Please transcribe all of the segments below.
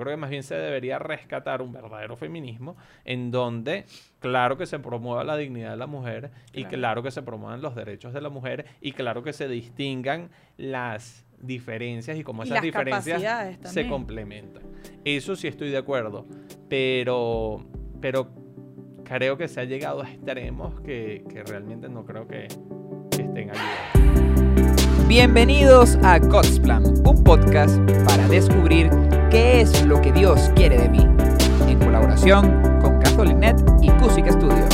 creo que más bien se debería rescatar un verdadero feminismo en donde, claro que se promueva la dignidad de la mujer y Claro. claro que se promuevan los derechos de la mujer y claro que se distingan las diferencias y cómo esas diferencias se complementan. Eso sí estoy de acuerdo, pero, pero creo que se ha llegado a extremos que, que realmente no creo que, que estén ayudando. Bienvenidos a God's Plan, un podcast para descubrir qué es lo que Dios quiere de mí, en colaboración con Catholic.net y Cusic Studios.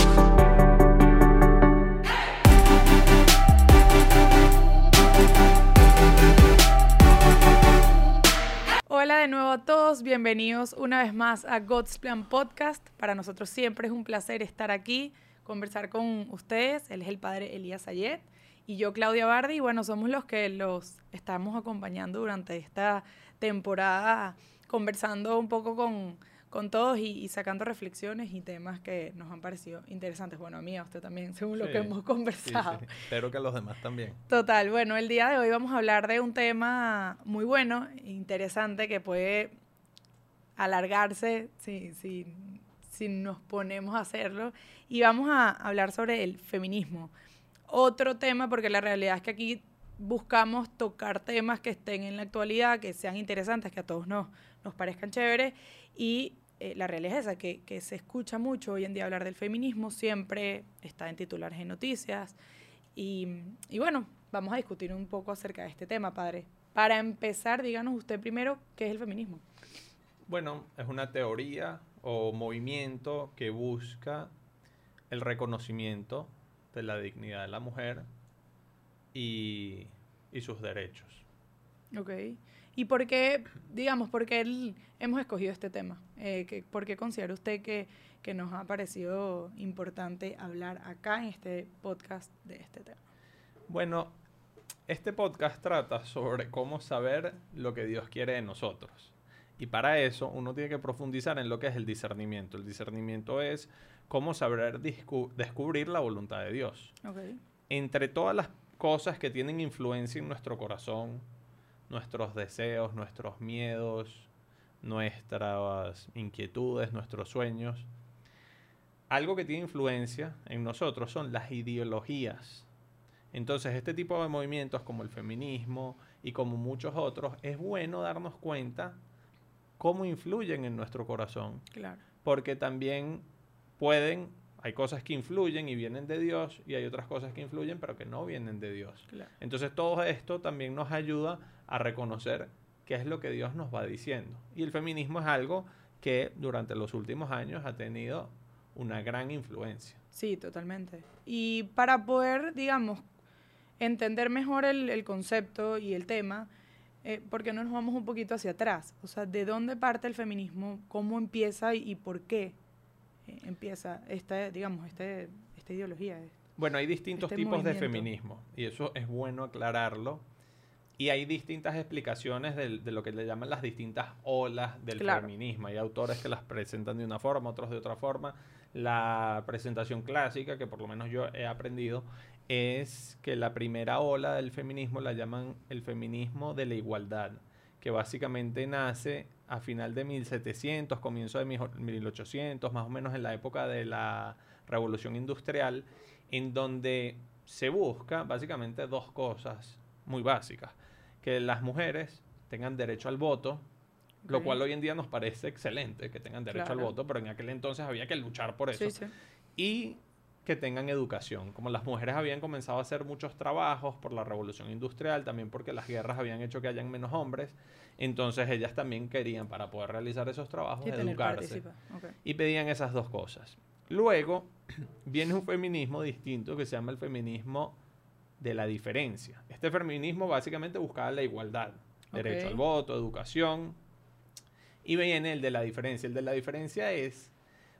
Hola de nuevo a todos, bienvenidos una vez más a God's Plan Podcast. Para nosotros siempre es un placer estar aquí, conversar con ustedes. Él es el padre Elías Ayet y yo, Claudia Bardi. Y bueno, somos los que los estamos acompañando durante esta temporada, conversando un poco con, con todos y, y sacando reflexiones y temas que nos han parecido interesantes. Bueno, a mí, a usted también, según lo Sí, que hemos Sí, conversado. sí. Espero que a los demás también. Total, bueno, el día de hoy vamos a hablar de un tema muy bueno, interesante, que puede alargarse si, si, si nos ponemos a hacerlo. Y vamos a hablar sobre el feminismo. Otro tema, porque la realidad es que aquí buscamos tocar temas que estén en la actualidad, que sean interesantes, que a todos nos, parezcan chéveres. Y eh, la realidad es esa, que, que se escucha mucho hoy en día hablar del feminismo, siempre está en titulares en noticias. Y, y bueno, vamos a discutir un poco acerca de este tema, padre. Para empezar, díganos usted primero qué es el feminismo. Bueno, es una teoría o movimiento que busca el reconocimiento de la dignidad de la mujer y, y sus derechos. Ok. ¿Y por qué, digamos, por qué el- hemos escogido este tema? Eh, que- ¿Por qué considera usted que, que nos ha parecido importante hablar acá en este podcast de este tema? Bueno, este podcast trata sobre cómo saber lo que Dios quiere de nosotros. Y para eso uno tiene que profundizar en lo que es el discernimiento. El discernimiento es cómo saber descubrir la voluntad de Dios. Entre todas las cosas que tienen influencia en nuestro corazón, nuestros deseos, nuestros miedos, nuestras inquietudes, nuestros sueños, algo que tiene influencia en nosotros son las ideologías. Entonces, este tipo de movimientos como el feminismo y como muchos otros, es bueno darnos cuenta cómo influyen en nuestro corazón Claro. porque también pueden, hay cosas que influyen y vienen de Dios y hay otras cosas que influyen pero que no vienen de Dios. Claro. Entonces todo esto también nos ayuda a reconocer qué es lo que Dios nos va diciendo. Y el feminismo es algo que durante los últimos años ha tenido una gran influencia. Sí, totalmente. Y para poder, digamos, entender mejor el, el concepto y el tema, eh, ¿por qué no nos vamos un poquito hacia atrás? O sea, ¿de dónde parte el feminismo? ¿Cómo empieza y, y por qué empieza esta, digamos, este, esta ideología? Bueno, hay distintos Este tipos de feminismo y eso es bueno aclararlo. Y hay distintas explicaciones de, lo que le llaman las distintas olas del Claro. feminismo. Hay autores que las presentan de una forma, otros de otra forma. La presentación clásica, que por lo menos yo he aprendido, es que la primera ola del feminismo la llaman el feminismo de la igualdad, que básicamente nace a final de 1700, comienzo de mijo- 1800, más o menos en la época de la revolución industrial, en donde se busca básicamente dos cosas muy básicas. Que las mujeres tengan derecho al voto, lo cual hoy en día nos parece excelente que tengan derecho al voto, pero en aquel entonces había que luchar por eso. Sí, sí. Y que tengan educación. Como las mujeres habían comenzado a hacer muchos trabajos por la revolución industrial, también porque las guerras habían hecho que hayan menos hombres, entonces ellas también querían, para poder realizar esos trabajos, Sí, educarse y pedían esas dos cosas. Luego viene un feminismo distinto que se llama el feminismo de la diferencia. Este feminismo básicamente buscaba la igualdad, derecho al voto, educación. Y viene el de la diferencia. El de la diferencia es,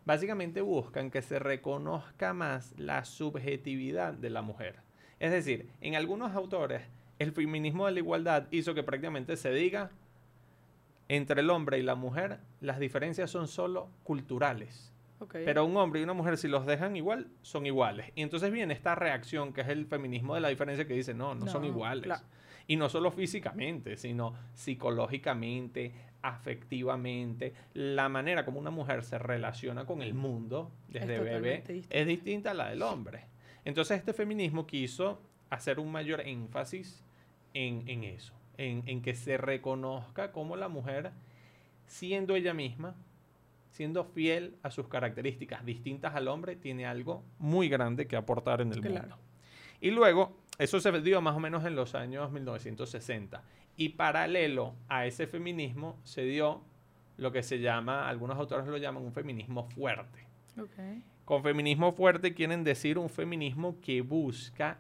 básicamente buscan que se reconozca más la subjetividad de la mujer. Es decir, en algunos autores, el feminismo de la igualdad hizo que prácticamente se diga, entre el hombre y la mujer, las diferencias son solo culturales. Pero un hombre y una mujer, si los dejan igual, son iguales. Y entonces viene esta reacción, que es el feminismo de la diferencia, que dice, no, no, son No, iguales. claro. Y no solo físicamente, sino psicológicamente, afectivamente, la manera como una mujer se relaciona con el mundo desde bebé es distinta a la del hombre. Entonces este feminismo quiso hacer un mayor énfasis en, eso, en, en que se reconozca como la mujer, siendo ella misma, siendo fiel a sus características distintas al hombre, tiene algo muy grande que aportar en el mundo. Y luego, eso se dio más o menos en los años 1960. Y paralelo a ese feminismo se dio lo que se llama, algunos autores lo llaman un feminismo fuerte. Con feminismo fuerte quieren decir un feminismo que busca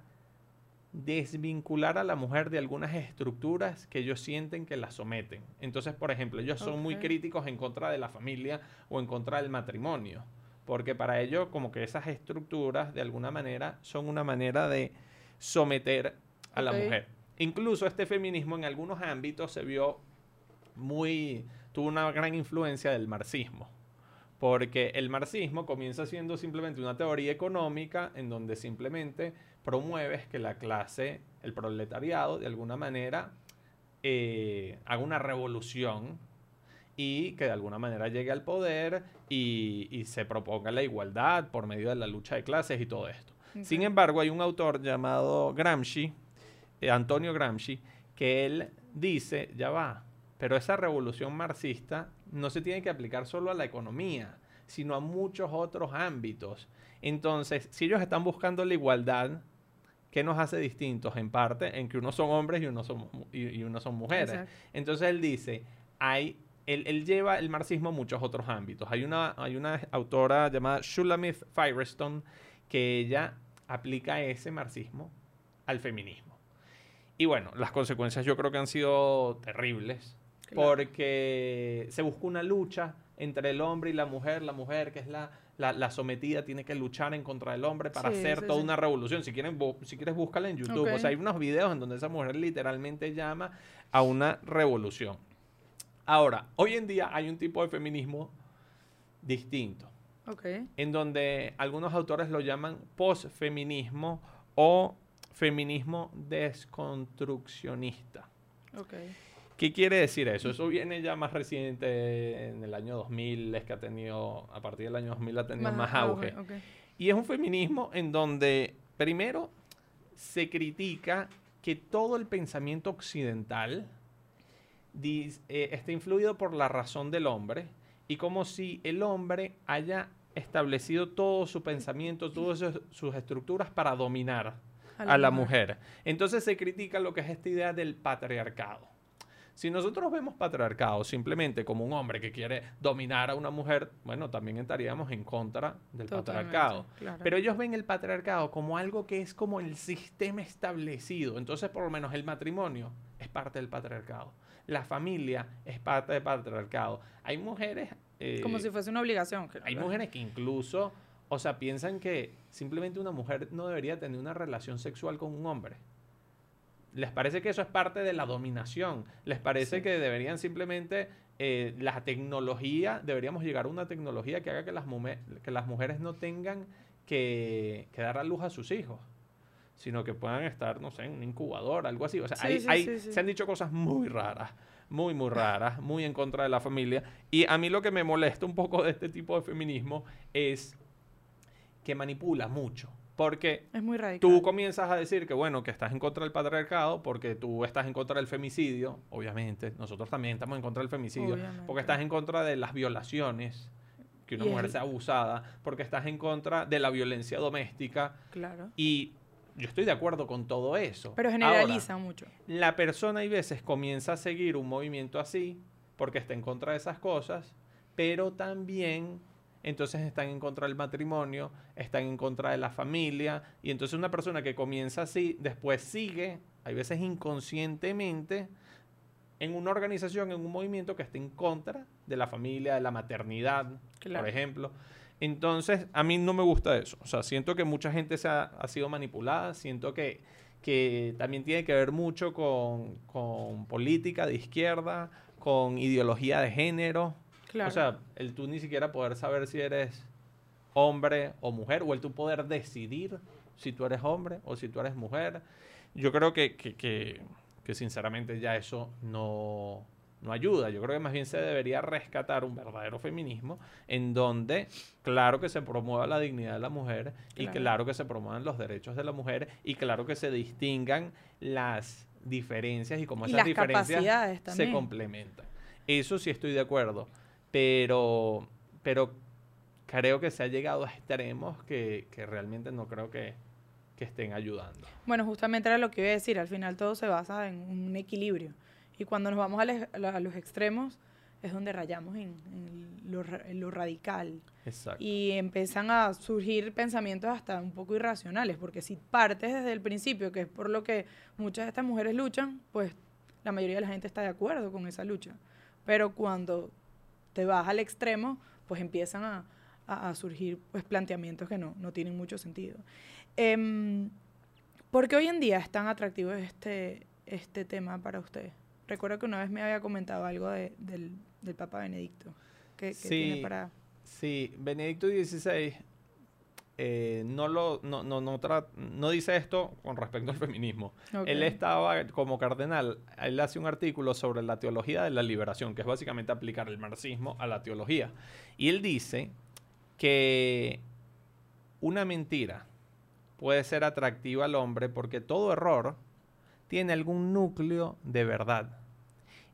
desvincular a la mujer de algunas estructuras que ellos sienten que la someten. Entonces, por ejemplo, ellos son muy críticos en contra de la familia o en contra del matrimonio, porque para ellos como que esas estructuras de alguna manera son una manera de someter a la mujer. Incluso este feminismo en algunos ámbitos se vio muy, tuvo una gran influencia del marxismo. Porque el marxismo comienza siendo simplemente una teoría económica en donde simplemente promueves que la clase, el proletariado, de alguna manera eh, haga una revolución y que de alguna manera llegue al poder y, se proponga la igualdad por medio de la lucha de clases y todo esto. Sin embargo, hay un autor llamado Gramsci, eh, Antonio Gramsci, que él dice, ya va, pero esa revolución marxista no se tiene que aplicar solo a la economía, sino a muchos otros ámbitos. Entonces, si ellos están buscando la igualdad, ¿qué nos hace distintos? En parte, en que unos son hombres y unos son, y, unos son mujeres. Entonces, él dice, hay él, lleva el marxismo a muchos otros ámbitos. Hay una, hay una autora llamada Shulamith Firestone que ella aplica ese marxismo al feminismo. Y bueno, las consecuencias yo creo que han sido terribles porque se busca una lucha entre el hombre y la mujer, la mujer que es la, la, sometida tiene que luchar en contra del hombre para hacer toda una revolución. Si, quieren, si quieres, búscala en YouTube. O sea, hay unos videos en donde esa mujer literalmente llama a una revolución. Ahora, hoy en día hay un tipo de feminismo distinto. En donde algunos autores lo llaman posfeminismo o feminismo desconstruccionista. Okay. ¿Qué quiere decir eso? Eso viene ya más reciente en el año 2000, es que ha tenido, a partir del año 2000 ha tenido más, auge. Y es un feminismo en donde, primero, se critica que todo el pensamiento occidental eh, está influido por la razón del hombre y como si el hombre haya establecido todo su pensamiento, todas sus estructuras para dominar a la, mujer. Entonces se critica lo que es esta idea del patriarcado. Si nosotros vemos patriarcado simplemente como un hombre que quiere dominar a una mujer, bueno, también estaríamos en contra del patriarcado. Pero ellos ven el patriarcado como algo que es como el sistema establecido. Entonces, por lo menos el matrimonio es parte del patriarcado. La familia es parte del patriarcado. Hay mujeres... Eh, como si fuese una obligación. Hay mujeres que incluso, o sea, piensan que simplemente una mujer no debería tener una relación sexual con un hombre. Les parece que eso es parte de la dominación. Les parece que deberían simplemente eh, la tecnología, deberíamos llegar a una tecnología que haga que las, que las mujeres no tengan que, dar a luz a sus hijos, sino que puedan estar, no sé, en un incubador, algo así. O sea, se han dicho cosas muy raras, muy, muy raras, muy en contra de la familia. Y a mí lo que me molesta un poco de este tipo de feminismo es que manipula mucho. Porque tú comienzas a decir que, bueno, que estás en contra del patriarcado, porque tú estás en contra del femicidio, obviamente. Nosotros también estamos en contra del femicidio, porque estás en contra de las violaciones, que una mujer sea abusada, porque estás en contra de la violencia doméstica. Claro. Y yo estoy de acuerdo con todo eso. Pero generaliza mucho. La persona, hay veces, comienza a seguir un movimiento así, porque está en contra de esas cosas, pero también entonces están en contra del matrimonio, están en contra de la familia, y entonces una persona que comienza así, después sigue, hay veces inconscientemente, en una organización, en un movimiento que esté en contra de la familia, de la maternidad, por ejemplo. Entonces, a mí no me gusta eso. O sea, siento que mucha gente se ha, sido manipulada, siento que, que también tiene que ver mucho con, con política de izquierda, con ideología de género, o sea, el tú ni siquiera poder saber si eres hombre o mujer, o el tú poder decidir si tú eres hombre o si tú eres mujer. Yo creo que, que sinceramente ya eso no, no ayuda. Yo creo que más bien se debería rescatar un verdadero feminismo en donde, claro que se promueva la dignidad de la mujer y Claro. que se promuevan los derechos de la mujer y claro que se distingan las diferencias y cómo esas las diferencias se complementan. Eso sí estoy de acuerdo, pero, pero creo que se ha llegado a extremos que, que realmente no creo que, que estén ayudando. Bueno, justamente era lo que iba a decir. Al final todo se basa en un equilibrio. Y cuando nos vamos a, les- a los extremos es donde rayamos en, en lo, en lo radical. Exacto. Y empiezan a surgir pensamientos hasta un poco irracionales, porque si partes desde el principio, que es por lo que muchas de estas mujeres luchan, pues la mayoría de la gente está de acuerdo con esa lucha. Pero cuando te vas al extremo, pues empiezan a, a- a surgir pues, planteamientos que no, no tienen mucho sentido. Em, ¿Por qué hoy en día es tan atractivo este, este tema para usted? Recuerdo que una vez me había comentado algo de- del, del Papa Benedicto. que Sí. tiene para...? Sí, Benedicto XVI eh, no, lo, no, no, no, no dice esto con respecto al feminismo. Él estaba como cardenal, él hace un artículo sobre la teología de la liberación, que es básicamente aplicar el marxismo a la teología. Y él dice que una mentira puede ser atractiva al hombre porque todo error tiene algún núcleo de verdad.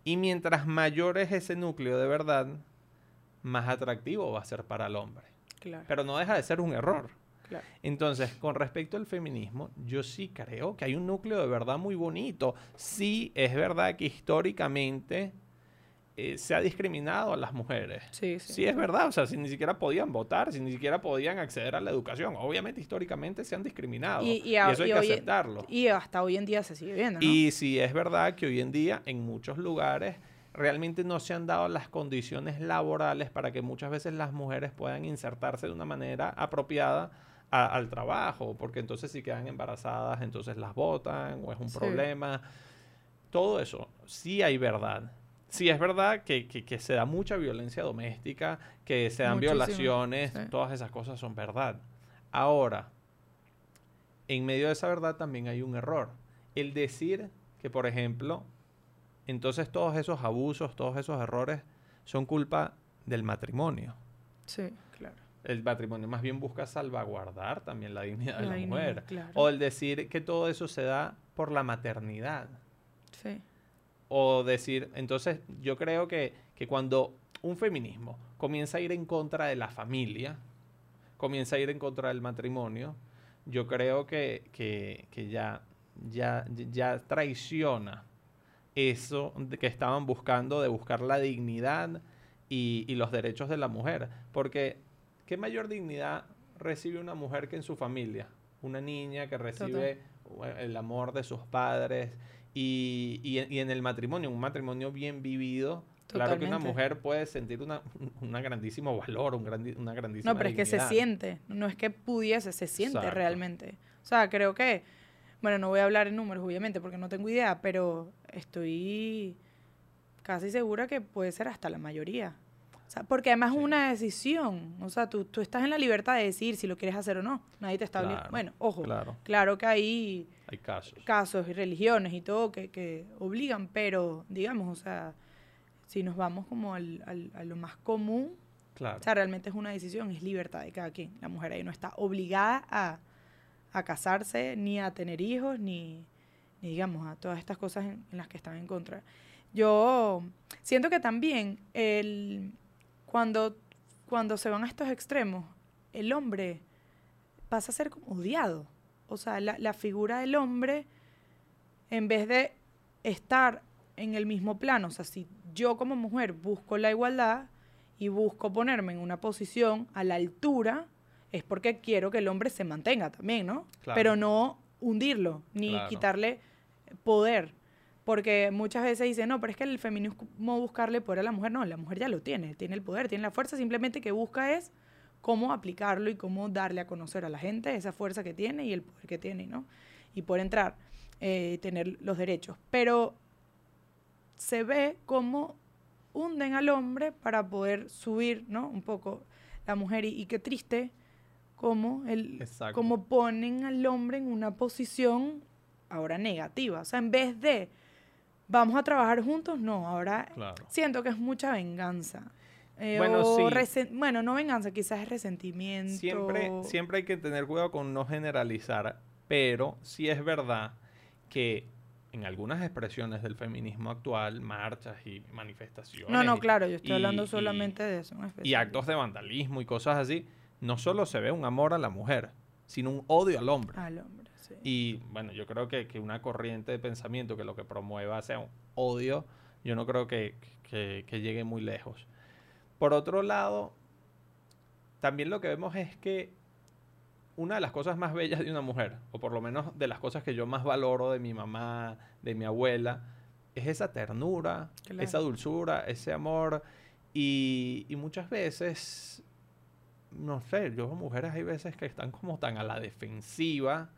Y mientras mayor es ese núcleo de verdad, más atractivo va a ser para el hombre. Claro, Pero no deja de ser un error. claro. Entonces, con respecto al feminismo, yo sí creo que hay un núcleo de verdad muy bonito. Sí, es verdad que históricamente eh, se ha discriminado a las mujeres. Sí, sí. Sí, es verdad, o sea, si ni siquiera podían votar, si ni siquiera podían acceder a la educación, obviamente históricamente se han discriminado. Y- y Y, a- eso hay y que hoy aceptarlo. Y hasta hoy en día se sigue viendo, ¿no? Y sí es verdad que hoy en día en muchos lugares realmente no se han dado las condiciones laborales para que muchas veces las mujeres puedan insertarse de una manera apropiada a- al trabajo, porque entonces si quedan embarazadas, entonces las botan o es un Sí. problema. Todo eso, sí hay verdad. Sí es verdad que, que- que se da mucha violencia doméstica, que se dan Muchísimo, violaciones, sí. todas esas cosas son verdad. Ahora, en medio de esa verdad también hay un error. El decir que, por ejemplo, entonces todos esos abusos, todos esos errores son culpa del matrimonio. Sí, claro. El matrimonio más bien busca salvaguardar también la dignidad de La la, dignidad, mujer. claro. O el decir que todo eso se da por la maternidad. Sí, O decir, entonces yo creo que, que cuando un feminismo comienza a ir en contra de la familia, comienza a ir en contra del matrimonio, yo creo que, que- que ya, ya, ya traiciona eso que estaban buscando, de buscar la dignidad y, y los derechos de la mujer. Porque, ¿qué mayor dignidad recibe una mujer que en su familia? Una niña que recibe el amor de sus padres y, y en- y en el matrimonio, un matrimonio bien vivido. Claro que una mujer puede sentir una, un grandísimo valor, un grandi- una grandísima No, pero es que se siente, no es que pudiese, se siente Exacto. realmente. O sea, creo que, bueno, no voy a hablar en números, obviamente, porque no tengo idea, pero estoy casi segura que puede ser hasta la mayoría. Sea, porque además Sí. es una decisión. O sea, tú, tú estás en la libertad de decir si lo quieres hacer o no. Nadie te está obligando. Bueno, ojo, claro. Claro, que hay hay casos. casos y religiones y todo que, que obligan, pero digamos, o sea, si nos vamos como al, al- a lo más común, Claro. o sea, realmente es una decisión, es libertad de cada quien. La mujer ahí no está obligada a, a casarse, ni a tener hijos, ni, ni, digamos, a todas estas cosas en, en las que están en contra. Yo siento que también el, cuando, cuando se van a estos extremos, el hombre pasa a ser como odiado. O sea, la, la figura del hombre, en vez de estar en el mismo plano, o sea, si yo como mujer busco la igualdad y busco ponerme en una posición a la altura, es porque quiero que el hombre se mantenga también, ¿no? Claro. Pero no hundirlo, ni Claro. quitarle poder. Porque muchas veces dicen, no, pero es que el feminismo buscarle poder a la mujer. No, la mujer ya lo tiene, tiene el poder, tiene la fuerza, simplemente que busca es cómo aplicarlo y cómo darle a conocer a la gente esa fuerza que tiene y el poder que tiene, ¿no? Y poder entrar, eh, tener los derechos. Pero se ve como hunden al hombre para poder subir, ¿no? Un poco la mujer y, y qué triste como el como ponen al hombre en una posición ahora negativa, o sea, en vez de vamos a trabajar juntos, no, ahora Claro. siento que es mucha venganza. Eh, Bueno, o sí. bueno, no venganza, quizás es resentimiento. Siempre, siempre hay que tener cuidado con no generalizar, pero sí es verdad que en algunas expresiones del feminismo actual, marchas y manifestaciones No, no, claro, yo estoy y- hablando y- solamente de eso. y actos de vandalismo y cosas así, no solo se ve un amor a la mujer, sino un odio al hombre. Al hombre, sí. Y bueno, yo creo que, que una corriente de pensamiento que lo que promueva sea un odio, yo no creo que, que- que llegue muy lejos. Por otro lado, también lo que vemos es que una de las cosas más bellas de una mujer, o por lo menos de las cosas que yo más valoro de mi mamá, de mi abuela, es esa ternura, Claro. esa dulzura, ese amor. Y, y muchas veces, no sé, yo veo mujeres hay veces que están como tan a la defensiva.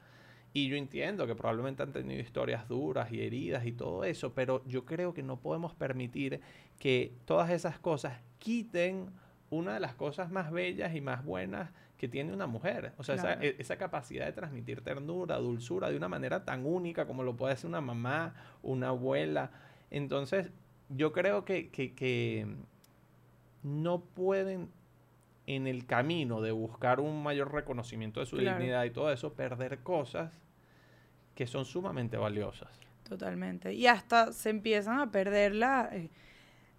Y yo entiendo que probablemente han tenido historias duras y heridas y todo eso, pero yo creo que no podemos permitir que todas esas cosas quiten una de las cosas más bellas y más buenas que tiene una mujer. O sea, esa, Claro. esa capacidad de transmitir ternura, dulzura de una manera tan única como lo puede hacer una mamá, una abuela. Entonces, yo creo que, que- que no pueden en el camino de buscar un mayor reconocimiento de su Claro. dignidad y todo eso, perder cosas que son sumamente valiosas. Totalmente. Y hasta se empiezan a perder la, eh,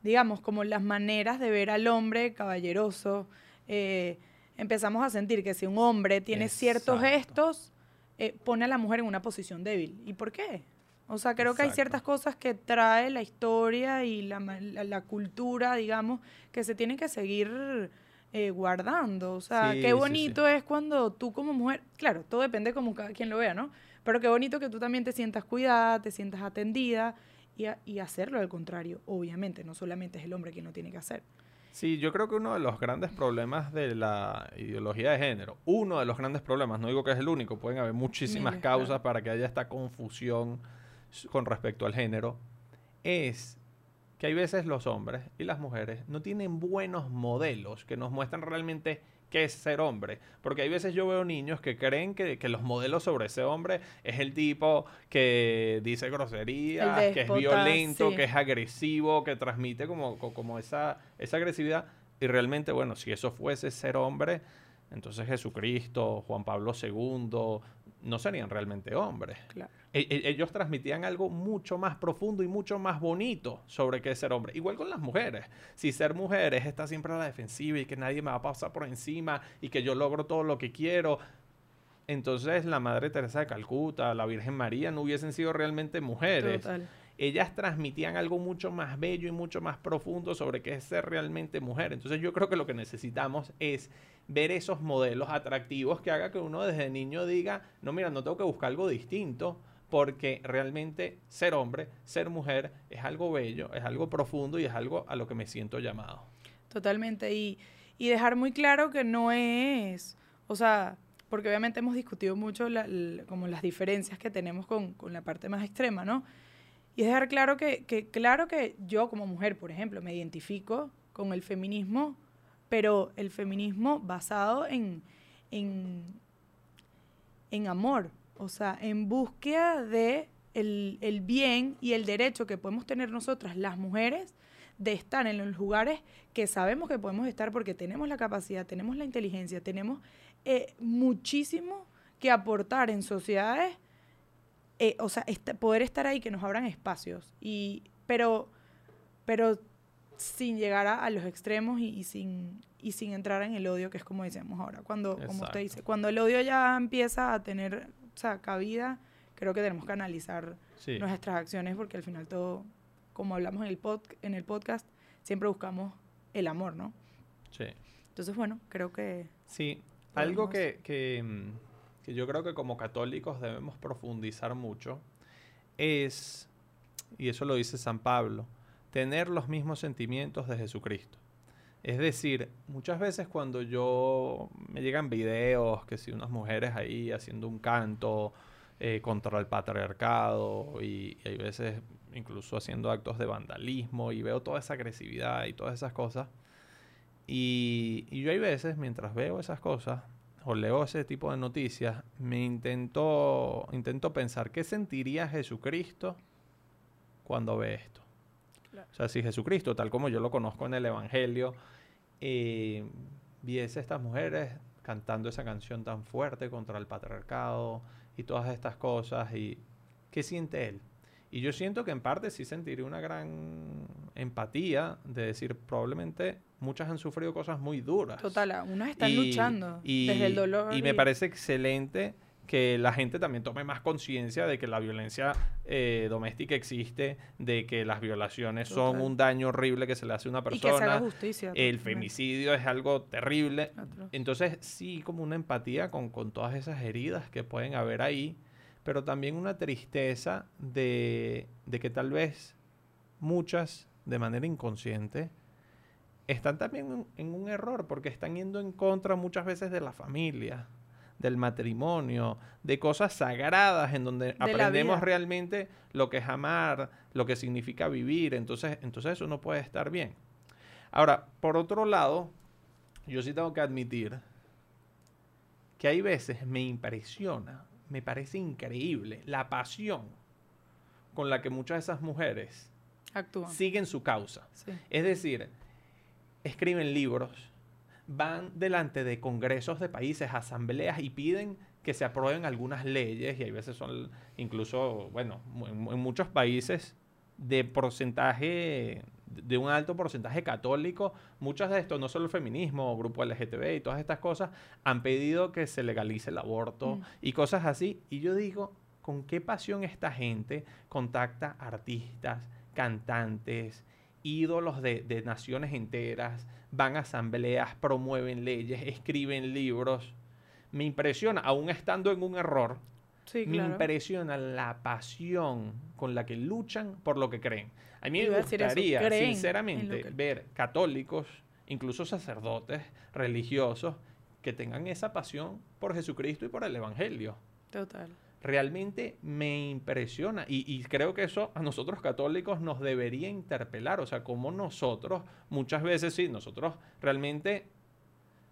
digamos, como las maneras de ver al hombre caballeroso. Eh, empezamos a sentir que si un hombre tiene ciertos Exacto. gestos, eh, pone a la mujer en una posición débil. ¿Y por qué? O sea, creo que hay Exacto. ciertas cosas que trae la historia y la, la- la cultura, digamos, que se tienen que seguir eh, guardando. O sea, Sí, qué sí, bonito es cuando tú como mujer, claro, todo depende como cada quien lo vea, ¿no? Pero qué bonito que tú también te sientas cuidada, te sientas atendida y, a- y hacerlo al contrario, obviamente, no solamente es el hombre quien lo tiene que hacer. Sí, yo creo que uno de los grandes problemas de la ideología de género, uno de los grandes problemas, no digo que es el único, pueden haber muchísimas Miles, causas claro. para que haya esta confusión con respecto al género, es que hay veces los hombres y las mujeres no tienen buenos modelos que nos muestran realmente qué es ser hombre. Porque hay veces yo veo niños que creen que, que los modelos sobre ese hombre es el tipo que dice groserías, que es violento, sí. que es agresivo, que transmite como, co- como esa, esa agresividad. Y realmente, bueno, si eso fuese ser hombre, entonces Jesucristo, Juan Pablo II, no serían realmente hombres. Claro. E- e- ellos transmitían algo mucho más profundo y mucho más bonito sobre qué es ser hombre. Igual con las mujeres. Si ser mujer es estar siempre a la defensiva y que nadie me va a pasar por encima y que yo logro todo lo que quiero, entonces la Madre Teresa de Calcuta, la Virgen María no hubiesen sido realmente mujeres. Total. Ellas transmitían algo mucho más bello y mucho más profundo sobre qué es ser realmente mujer. Entonces yo creo que lo que necesitamos es ver esos modelos atractivos que haga que uno desde niño diga, no, mira, no tengo que buscar algo distinto, porque realmente ser hombre, ser mujer es algo bello, es algo profundo y es algo a lo que me siento llamado. Totalmente. Y, y dejar muy claro que no es, o sea, porque obviamente hemos discutido mucho como las diferencias que tenemos con, con la parte más extrema, ¿no? Y es dejar claro que, que, claro que yo como mujer, por ejemplo, me identifico con el feminismo, pero el feminismo basado en, en, en amor, o sea, en búsqueda de el, el bien y el derecho que podemos tener nosotras, las mujeres, de estar en los lugares que sabemos que podemos estar porque tenemos la capacidad, tenemos la inteligencia, tenemos eh, muchísimo que aportar en sociedades, eh, o sea, poder estar ahí, que nos abran espacios, y, pero, pero sin llegar a, a los extremos y, y sin, y sin entrar en el odio, que es como decíamos ahora, cuando, como usted dice, cuando el odio ya empieza a tener, o sea, cabida, creo que tenemos que analizar Sí. nuestras acciones porque al final todo, como hablamos en el, pod, en el podcast, siempre buscamos el amor, ¿no? sí. Entonces, bueno, creo que... Sí, algo que, que, mm, que yo creo que como católicos debemos profundizar mucho es, y eso lo dice San Pablo, tener los mismos sentimientos de Jesucristo. Es decir, muchas veces cuando yo me llegan videos que si unas mujeres ahí haciendo un canto eh, contra el patriarcado y, y hay veces incluso haciendo actos de vandalismo y veo toda esa agresividad y todas esas cosas, y, y yo hay veces, mientras veo esas cosas o leo ese tipo de noticias, me intento, intento pensar qué sentiría Jesucristo cuando ve esto. Claro. O sea, si Jesucristo, tal como yo lo conozco en el Evangelio, eh, viese a estas mujeres cantando esa canción tan fuerte contra el patriarcado y todas estas cosas, y ¿qué siente él? Y yo siento que en parte sí sentiría una gran empatía de decir, probablemente muchas han sufrido cosas muy duras. Total, unas están Y- luchando y- desde el dolor. Y me parece excelente que la gente también tome más conciencia de que la violencia eh, doméstica existe, de que las violaciones son un daño horrible que se le hace a una y que se haga persona. justicia. El femicidio es algo terrible. Entonces, sí, como una empatía con, con todas esas heridas que pueden haber ahí, pero también una tristeza de, de que tal vez muchas, de manera inconsciente, están también en, en un error porque están yendo en contra muchas veces de la familia, del matrimonio, de cosas sagradas en donde aprendemos realmente lo que es amar, lo que significa vivir. Entonces, entonces eso no puede estar bien. Ahora, por otro lado, yo sí tengo que admitir que hay veces me impresiona, me parece increíble la pasión con la que muchas de esas mujeres Actúan. siguen su causa. Sí. Es decir, escriben libros, van delante de congresos de países, asambleas y piden que se aprueben algunas leyes y hay veces son incluso, bueno, en muchos países de porcentaje, de un alto porcentaje católico, muchas de estos, no solo el feminismo, grupo LGTB y todas estas cosas, han pedido que se legalice el aborto Mm. y cosas así. Y yo digo, ¿con qué pasión esta gente contacta artistas, cantantes, ídolos de, de naciones enteras, van a asambleas, promueven leyes, escriben libros? Me impresiona, aún estando en un error, Sí, me impresiona la pasión con la que luchan por lo que creen. A mí me eso, gustaría, sinceramente, que- ver católicos, incluso sacerdotes religiosos, que tengan esa pasión por Jesucristo y por el Evangelio. Total. Realmente me impresiona y, y creo que eso a nosotros católicos nos debería interpelar. O sea, como nosotros, muchas veces sí, nosotros realmente,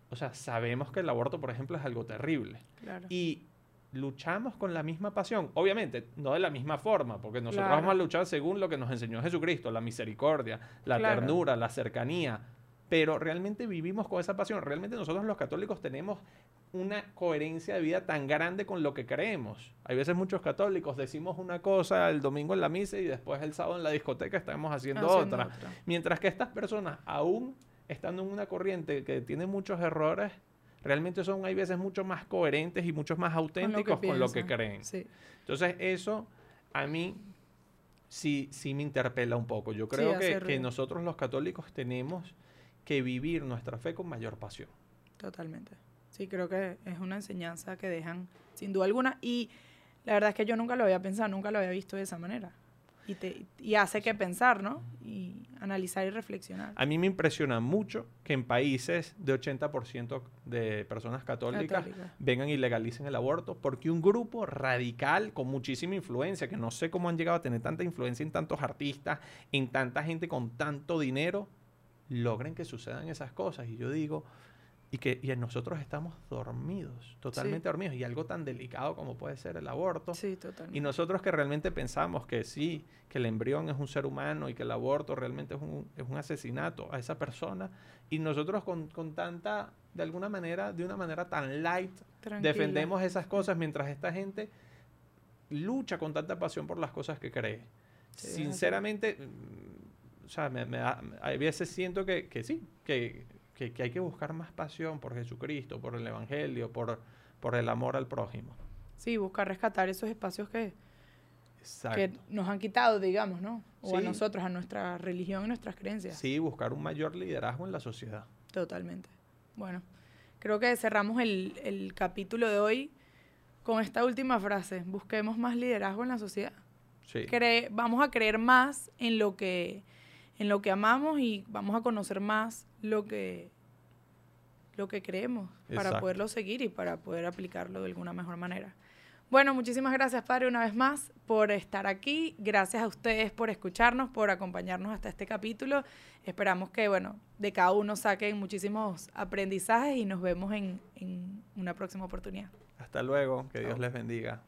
o sea, sabemos que el aborto, por ejemplo, es algo terrible Claro. y luchamos con la misma pasión. Obviamente, no de la misma forma, porque nosotros Claro. vamos a luchar según lo que nos enseñó Jesucristo, la misericordia, la Claro. ternura, la cercanía. Pero realmente vivimos con esa pasión. Realmente nosotros los católicos tenemos una coherencia de vida tan grande con lo que creemos. Hay veces muchos católicos decimos una cosa el domingo en la misa y después el sábado en la discoteca estamos haciendo, Haciendo otra. otra. Mientras que estas personas, aún estando en una corriente que tiene muchos errores, realmente son hay veces mucho más coherentes y muchos más auténticos con lo que, creen. Sí. Entonces eso a mí sí, sí me interpela un poco. Yo creo que, que nosotros los católicos tenemos que vivir nuestra fe con mayor pasión. Totalmente. Sí, creo que es una enseñanza que dejan, sin duda alguna. Y la verdad es que yo nunca lo había pensado, nunca lo había visto de esa manera. Y, te, y hace que pensar, ¿no? Y analizar y reflexionar. A mí me impresiona mucho que en países de 80% de personas católicas Católica. vengan y legalicen el aborto, porque un grupo radical con muchísima influencia, que no sé cómo han llegado a tener tanta influencia en tantos artistas, en tanta gente con tanto dinero, logren que sucedan esas cosas. Y yo digo, y que y nosotros estamos dormidos, totalmente dormidos, y algo tan delicado como puede ser el aborto. Sí. Y nosotros que realmente pensamos que sí, que el embrión es un ser humano y que el aborto realmente es un, es un asesinato a esa persona, y nosotros con, con tanta, de alguna manera, de una manera tan light, defendemos esas cosas mientras esta gente lucha con tanta pasión por las cosas que cree. Sí. Sinceramente, o sea, me, me a veces siento que, que sí, que, que, que hay que buscar más pasión por Jesucristo, por el Evangelio, por, por el amor al prójimo. Sí, buscar rescatar esos espacios que, Exacto. que nos han quitado, digamos, ¿no? O a Sí. nosotros, a nuestra religión y nuestras creencias. Sí, buscar un mayor liderazgo en la sociedad. Totalmente. Bueno, creo que cerramos el, el capítulo de hoy con esta última frase. Busquemos más liderazgo en la sociedad. Sí. Cre- vamos a creer más en lo que en lo que amamos y vamos a conocer más lo que lo que creemos para poderlo seguir y para poder aplicarlo de alguna mejor manera. Bueno, muchísimas gracias, Padre, una vez más por estar aquí. Gracias a ustedes por escucharnos, por acompañarnos hasta este capítulo. Esperamos que, bueno, de cada uno saquen muchísimos aprendizajes y nos vemos en, en una próxima oportunidad. Hasta luego. Que Dios Chao. les bendiga.